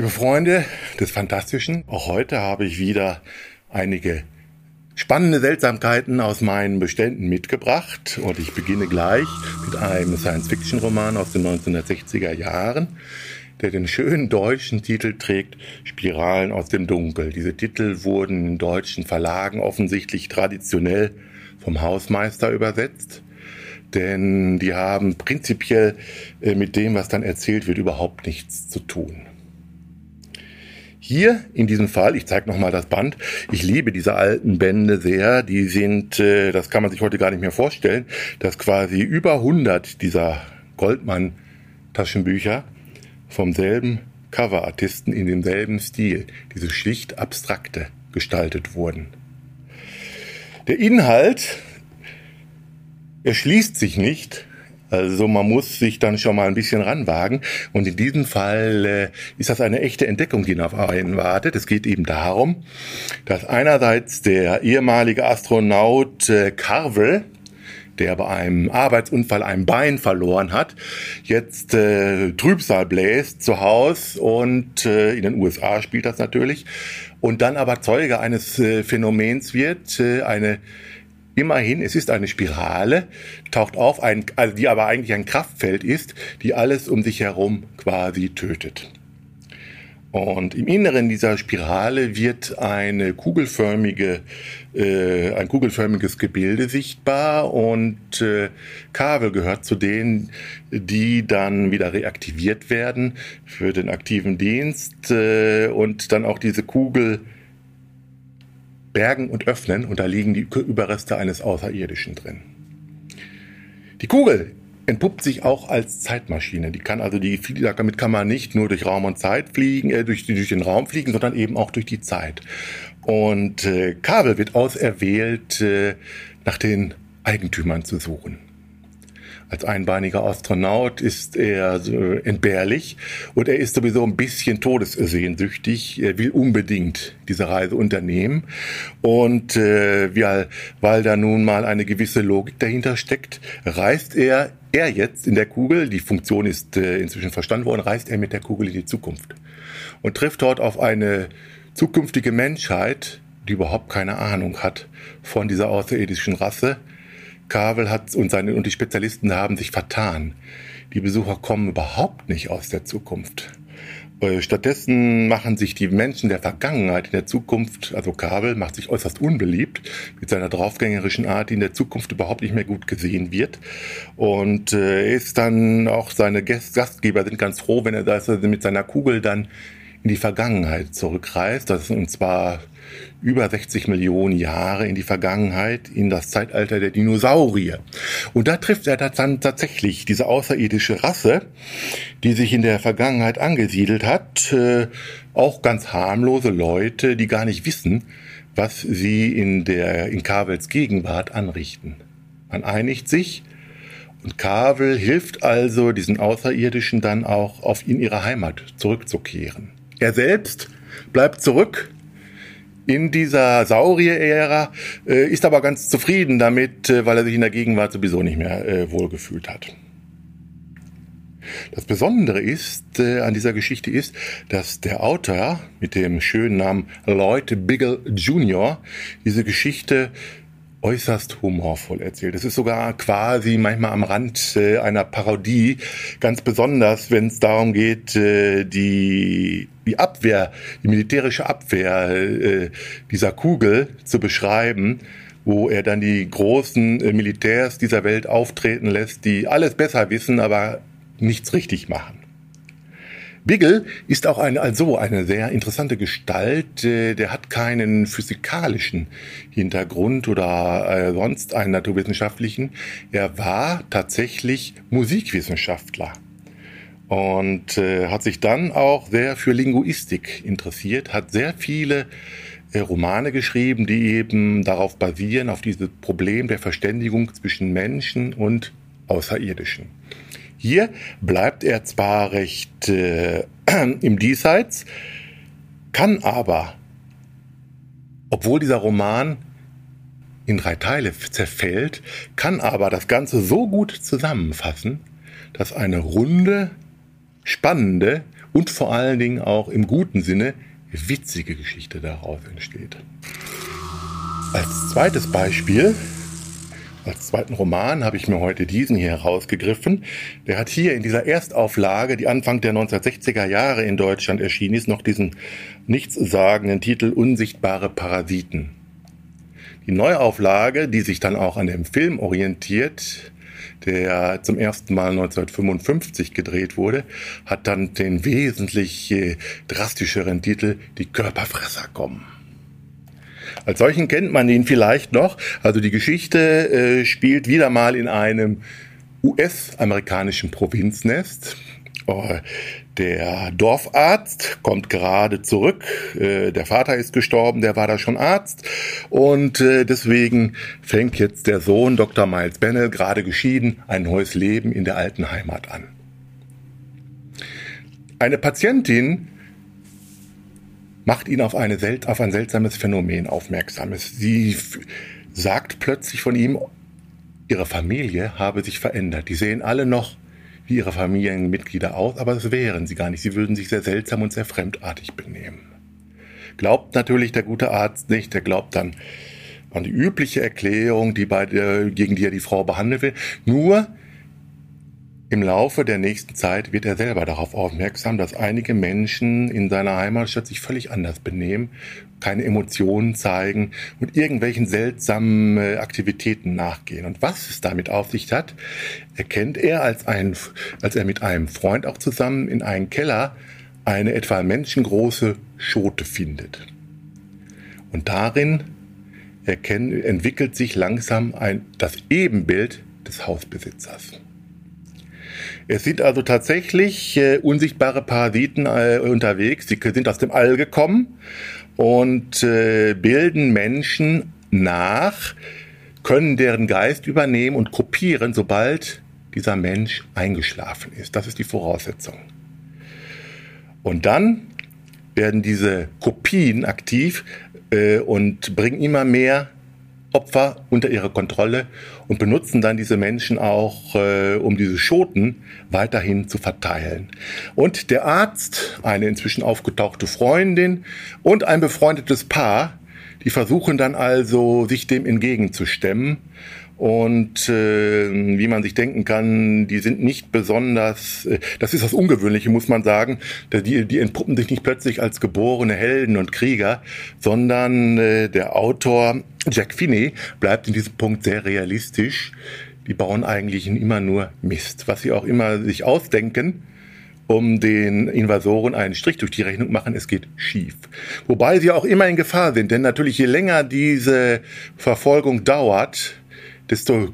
Liebe Freunde des Fantastischen, auch heute habe ich wieder einige spannende Seltsamkeiten aus meinen Beständen mitgebracht und ich beginne gleich mit einem Science-Fiction-Roman aus den 1960er Jahren, der den schönen deutschen Titel trägt Spiralen aus dem Dunkel. Diese Titel wurden in deutschen Verlagen offensichtlich traditionell vom Hausmeister übersetzt denn die haben prinzipiell äh, mit dem, was dann erzählt wird, überhaupt nichts zu tun. Hier in diesem Fall, ich zeige nochmal das Band, ich liebe diese alten Bände sehr, die sind, äh, das kann man sich heute gar nicht mehr vorstellen, dass quasi über 100 dieser Goldmann-Taschenbücher vom selben Coverartisten in demselben Stil, diese schlicht abstrakte, gestaltet wurden. Der Inhalt erschließt sich nicht, also man muss sich dann schon mal ein bisschen ranwagen. Und in diesem Fall äh, ist das eine echte Entdeckung, die auf einen wartet. Es geht eben darum, dass einerseits der ehemalige Astronaut äh, Carvel, der bei einem Arbeitsunfall ein Bein verloren hat, jetzt äh, Trübsal bläst zu Hause und äh, in den USA spielt das natürlich und dann aber Zeuge eines äh, Phänomens wird, äh, eine Immerhin, es ist eine Spirale, taucht auf, ein, also die aber eigentlich ein Kraftfeld ist, die alles um sich herum quasi tötet. Und im Inneren dieser Spirale wird eine kugelförmige, äh, ein kugelförmiges Gebilde sichtbar und äh, Kabel gehört zu denen, die dann wieder reaktiviert werden für den aktiven Dienst äh, und dann auch diese Kugel bergen und öffnen und da liegen die Überreste eines Außerirdischen drin. Die Kugel entpuppt sich auch als Zeitmaschine. Die kann also die, damit kann man nicht nur durch Raum und Zeit fliegen, äh, durch, durch den Raum fliegen, sondern eben auch durch die Zeit. Und äh, Kabel wird auserwählt, äh, nach den Eigentümern zu suchen. Als einbeiniger Astronaut ist er entbehrlich und er ist sowieso ein bisschen todessehnsüchtig. Er will unbedingt diese Reise unternehmen. Und äh, weil, weil da nun mal eine gewisse Logik dahinter steckt, reist er, er jetzt in der Kugel, die Funktion ist äh, inzwischen verstanden worden, reist er mit der Kugel in die Zukunft und trifft dort auf eine zukünftige Menschheit, die überhaupt keine Ahnung hat von dieser außerirdischen Rasse Kavel hat und seine und die Spezialisten haben sich vertan. Die Besucher kommen überhaupt nicht aus der Zukunft. Äh, stattdessen machen sich die Menschen der Vergangenheit in der Zukunft, also Kabel macht sich äußerst unbeliebt mit seiner draufgängerischen Art, die in der Zukunft überhaupt nicht mehr gut gesehen wird. Und äh, ist dann auch seine Gastgeber sind ganz froh, wenn er das mit seiner Kugel dann in die Vergangenheit zurückreist. Das ist, und zwar über 60 Millionen Jahre in die Vergangenheit, in das Zeitalter der Dinosaurier. Und da trifft er dann tatsächlich diese außerirdische Rasse, die sich in der Vergangenheit angesiedelt hat, äh, auch ganz harmlose Leute, die gar nicht wissen, was sie in der, in Kavels Gegenwart anrichten. Man einigt sich, und Kavel hilft also diesen Außerirdischen dann auch auf in ihre Heimat zurückzukehren. Er selbst bleibt zurück in dieser Saurier-Ära, äh, ist aber ganz zufrieden damit, äh, weil er sich in der Gegenwart sowieso nicht mehr äh, wohlgefühlt hat. Das Besondere ist äh, an dieser Geschichte ist, dass der Autor mit dem schönen Namen Lloyd Biggle Jr. diese Geschichte äußerst humorvoll erzählt. Es ist sogar quasi manchmal am Rand äh, einer Parodie, ganz besonders, wenn es darum geht, äh, die, die Abwehr, die militärische Abwehr äh, dieser Kugel zu beschreiben, wo er dann die großen Militärs dieser Welt auftreten lässt, die alles besser wissen, aber nichts richtig machen. Biggle ist auch eine, also eine sehr interessante Gestalt. Äh, der hat keinen physikalischen Hintergrund oder äh, sonst einen naturwissenschaftlichen. Er war tatsächlich Musikwissenschaftler und äh, hat sich dann auch sehr für Linguistik interessiert, hat sehr viele Romane geschrieben, die eben darauf basieren, auf dieses Problem der Verständigung zwischen Menschen und Außerirdischen. Hier bleibt er zwar recht äh, im Diesseits, kann aber, obwohl dieser Roman in drei Teile zerfällt, kann aber das Ganze so gut zusammenfassen, dass eine runde, spannende und vor allen Dingen auch im guten Sinne witzige Geschichte daraus entsteht. Als zweites Beispiel, als zweiten Roman habe ich mir heute diesen hier herausgegriffen. Der hat hier in dieser Erstauflage, die Anfang der 1960er Jahre in Deutschland erschienen ist, noch diesen nichtssagenden Titel Unsichtbare Parasiten. Die Neuauflage, die sich dann auch an dem Film orientiert, der zum ersten Mal 1955 gedreht wurde, hat dann den wesentlich äh, drastischeren Titel Die Körperfresser kommen. Als solchen kennt man ihn vielleicht noch. Also die Geschichte äh, spielt wieder mal in einem US-amerikanischen Provinznest. Oh, der Dorfarzt kommt gerade zurück. Äh, der Vater ist gestorben, der war da schon Arzt. Und äh, deswegen fängt jetzt der Sohn, Dr. Miles Bennell, gerade geschieden, ein neues Leben in der alten Heimat an. Eine Patientin macht ihn auf, eine, auf ein seltsames Phänomen aufmerksam. Sie sagt plötzlich von ihm, ihre Familie habe sich verändert. Die sehen alle noch wie ihre Familienmitglieder aus, aber das wären sie gar nicht. Sie würden sich sehr seltsam und sehr fremdartig benehmen. Glaubt natürlich der gute Arzt nicht, der glaubt dann an die übliche Erklärung, die bei der, gegen die er die Frau behandeln will. Nur im Laufe der nächsten Zeit wird er selber darauf aufmerksam, dass einige Menschen in seiner Heimatstadt sich völlig anders benehmen, keine Emotionen zeigen und irgendwelchen seltsamen äh, Aktivitäten nachgehen. Und was es damit auf sich hat, erkennt er, als, ein, als er mit einem Freund auch zusammen in einen Keller eine etwa menschengroße Schote findet. Und darin erkennt, entwickelt sich langsam ein, das Ebenbild des Hausbesitzers. Es sind also tatsächlich äh, unsichtbare Parasiten äh, unterwegs. Sie sind aus dem All gekommen und äh, bilden Menschen nach, können deren Geist übernehmen und kopieren, sobald dieser Mensch eingeschlafen ist. Das ist die Voraussetzung. Und dann werden diese Kopien aktiv äh, und bringen immer mehr Opfer unter ihre Kontrolle und benutzen dann diese Menschen auch, äh, um diese Schoten weiterhin zu verteilen. Und der Arzt, eine inzwischen aufgetauchte Freundin und ein befreundetes Paar, die versuchen dann also, sich dem entgegenzustemmen und äh, wie man sich denken kann, die sind nicht besonders, äh, das ist das Ungewöhnliche, muss man sagen, die, die entpuppen sich nicht plötzlich als geborene Helden und Krieger, sondern äh, der Autor Jack Finney bleibt in diesem Punkt sehr realistisch. Die bauen eigentlich immer nur Mist, was sie auch immer sich ausdenken um den Invasoren einen Strich durch die Rechnung machen, es geht schief. Wobei sie auch immer in Gefahr sind, denn natürlich je länger diese Verfolgung dauert, desto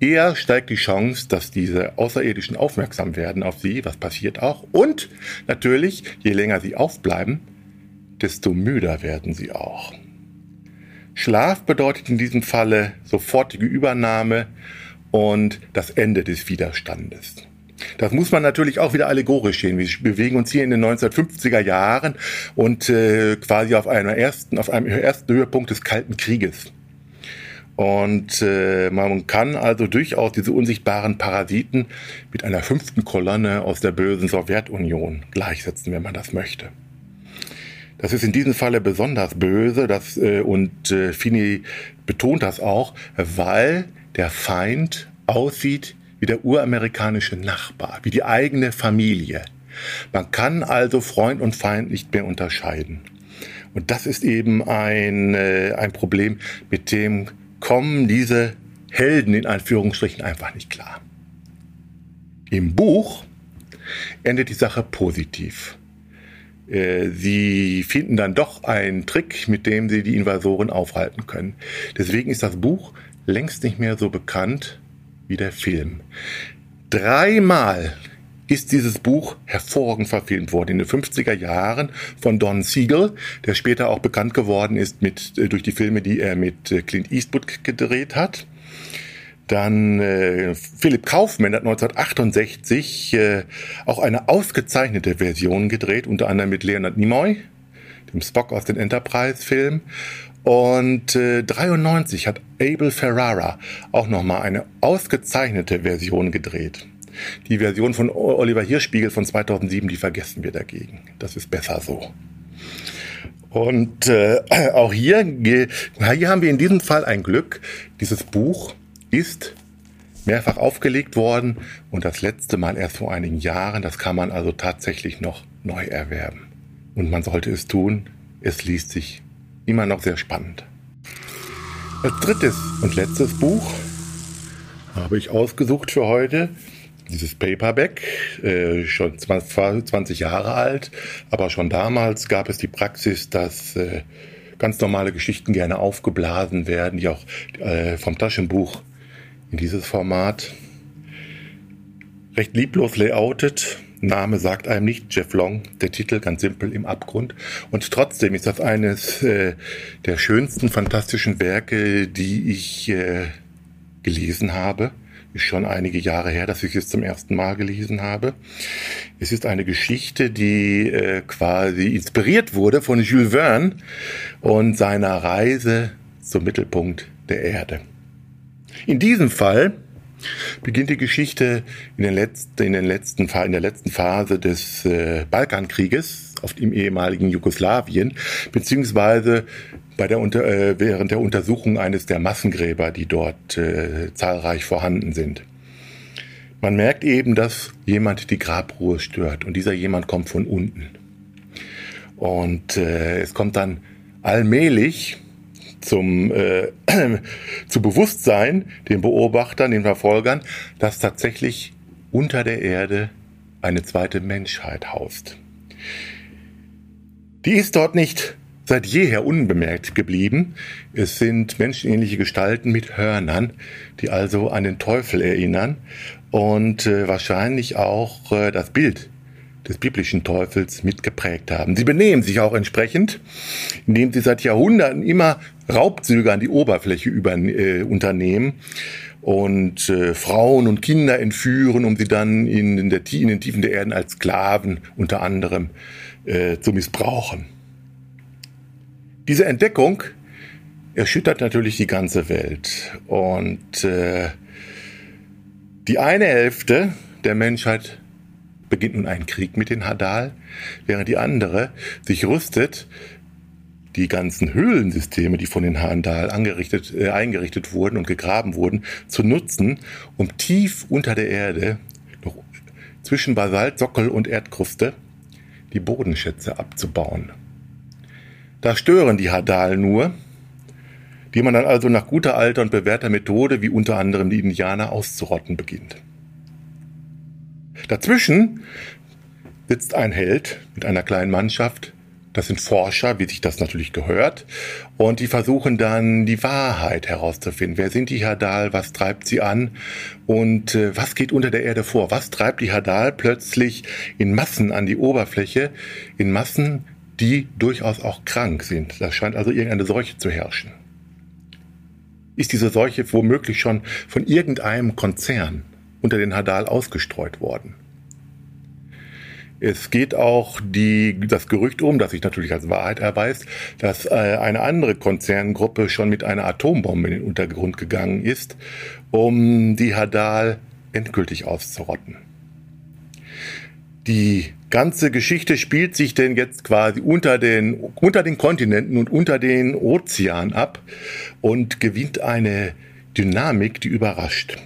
eher steigt die Chance, dass diese Außerirdischen aufmerksam werden auf sie, was passiert auch. Und natürlich, je länger sie aufbleiben, desto müder werden sie auch. Schlaf bedeutet in diesem Falle sofortige Übernahme und das Ende des Widerstandes. Das muss man natürlich auch wieder allegorisch sehen. Wir bewegen uns hier in den 1950er Jahren und äh, quasi auf, einer ersten, auf einem ersten Höhepunkt des Kalten Krieges. Und äh, man kann also durchaus diese unsichtbaren Parasiten mit einer fünften Kolonne aus der bösen Sowjetunion gleichsetzen, wenn man das möchte. Das ist in diesem Falle besonders böse, das, äh, und äh, Fini betont das auch, weil der Feind aussieht wie der uramerikanische Nachbar, wie die eigene Familie. Man kann also Freund und Feind nicht mehr unterscheiden. Und das ist eben ein, äh, ein Problem, mit dem kommen diese Helden in Anführungsstrichen einfach nicht klar. Im Buch endet die Sache positiv. Äh, sie finden dann doch einen Trick, mit dem sie die Invasoren aufhalten können. Deswegen ist das Buch längst nicht mehr so bekannt wie der Film. Dreimal ist dieses Buch hervorragend verfilmt worden in den 50er Jahren von Don Siegel, der später auch bekannt geworden ist mit, äh, durch die Filme, die er mit äh, Clint Eastwood gedreht hat. Dann äh, Philipp Kaufmann hat 1968 äh, auch eine ausgezeichnete Version gedreht, unter anderem mit Leonard Nimoy, dem Spock aus den Enterprise-Filmen. Und äh, 93 hat Abel Ferrara auch nochmal eine ausgezeichnete Version gedreht. Die Version von Oliver Hirschspiegel von 2007, die vergessen wir dagegen. Das ist besser so. Und äh, auch hier, hier haben wir in diesem Fall ein Glück. Dieses Buch ist mehrfach aufgelegt worden und das letzte Mal erst vor einigen Jahren. Das kann man also tatsächlich noch neu erwerben. Und man sollte es tun. Es liest sich immer noch sehr spannend. Als drittes und letztes Buch habe ich ausgesucht für heute dieses Paperback, äh, schon 20 Jahre alt, aber schon damals gab es die Praxis, dass äh, ganz normale Geschichten gerne aufgeblasen werden, die auch äh, vom Taschenbuch in dieses Format recht lieblos layoutet. Name sagt einem nicht Jeff Long, der Titel ganz simpel im Abgrund. Und trotzdem ist das eines äh, der schönsten fantastischen Werke, die ich äh, gelesen habe. Ist schon einige Jahre her, dass ich es zum ersten Mal gelesen habe. Es ist eine Geschichte, die äh, quasi inspiriert wurde von Jules Verne und seiner Reise zum Mittelpunkt der Erde. In diesem Fall beginnt die Geschichte in, den letzten, in, den letzten, in der letzten Phase des äh, Balkankrieges auf dem ehemaligen Jugoslawien, beziehungsweise bei der, äh, während der Untersuchung eines der Massengräber, die dort äh, zahlreich vorhanden sind. Man merkt eben, dass jemand die Grabruhe stört und dieser jemand kommt von unten. Und äh, es kommt dann allmählich zum äh, zu Bewusstsein den Beobachtern, den Verfolgern, dass tatsächlich unter der Erde eine zweite Menschheit haust. Die ist dort nicht seit jeher unbemerkt geblieben. Es sind menschenähnliche Gestalten mit Hörnern, die also an den Teufel erinnern und äh, wahrscheinlich auch äh, das Bild des biblischen Teufels mitgeprägt haben. Sie benehmen sich auch entsprechend, indem sie seit Jahrhunderten immer Raubzüge an die Oberfläche über, äh, unternehmen und äh, Frauen und Kinder entführen, um sie dann in, in, der, in den Tiefen der Erden als Sklaven unter anderem äh, zu missbrauchen. Diese Entdeckung erschüttert natürlich die ganze Welt und äh, die eine Hälfte der Menschheit beginnt nun ein Krieg mit den Hadal, während die andere sich rüstet, die ganzen Höhlensysteme, die von den Hadal angerichtet, äh, eingerichtet wurden und gegraben wurden, zu nutzen, um tief unter der Erde, noch zwischen Basalt, Sockel und Erdkruste, die Bodenschätze abzubauen. Da stören die Hadal nur, die man dann also nach guter alter und bewährter Methode, wie unter anderem die Indianer, auszurotten beginnt. Dazwischen sitzt ein Held mit einer kleinen Mannschaft. Das sind Forscher, wie sich das natürlich gehört. Und die versuchen dann die Wahrheit herauszufinden. Wer sind die Hadal? Was treibt sie an? Und äh, was geht unter der Erde vor? Was treibt die Hadal plötzlich in Massen an die Oberfläche? In Massen, die durchaus auch krank sind. Da scheint also irgendeine Seuche zu herrschen. Ist diese Seuche womöglich schon von irgendeinem Konzern unter den Hadal ausgestreut worden. Es geht auch die, das Gerücht um, das sich natürlich als Wahrheit erweist, dass äh, eine andere Konzerngruppe schon mit einer Atombombe in den Untergrund gegangen ist, um die Hadal endgültig auszurotten. Die ganze Geschichte spielt sich denn jetzt quasi unter den, unter den Kontinenten und unter den Ozeanen ab und gewinnt eine Dynamik, die überrascht.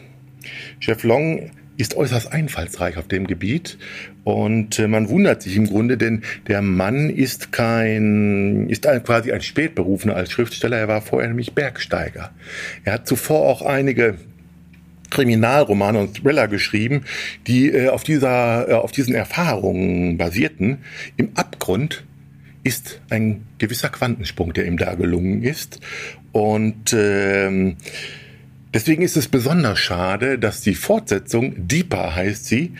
Chef Long ist äußerst einfallsreich auf dem Gebiet und äh, man wundert sich im Grunde, denn der Mann ist kein, ist ein, quasi ein Spätberufener als Schriftsteller. Er war vorher nämlich Bergsteiger. Er hat zuvor auch einige Kriminalromane und Thriller geschrieben, die äh, auf dieser, äh, auf diesen Erfahrungen basierten. Im Abgrund ist ein gewisser Quantensprung, der ihm da gelungen ist und ähm, Deswegen ist es besonders schade, dass die Fortsetzung, Deeper heißt sie,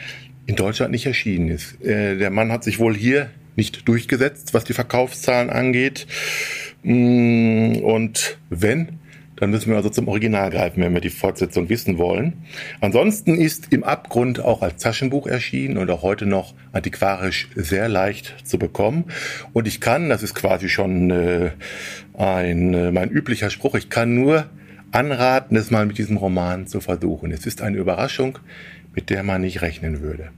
in Deutschland nicht erschienen ist. Äh, der Mann hat sich wohl hier nicht durchgesetzt, was die Verkaufszahlen angeht. Mm, und wenn, dann müssen wir also zum Original greifen, wenn wir die Fortsetzung wissen wollen. Ansonsten ist im Abgrund auch als Taschenbuch erschienen und auch heute noch antiquarisch sehr leicht zu bekommen. Und ich kann, das ist quasi schon äh, ein, äh, mein üblicher Spruch, ich kann nur anraten, es mal mit diesem Roman zu versuchen. Es ist eine Überraschung, mit der man nicht rechnen würde.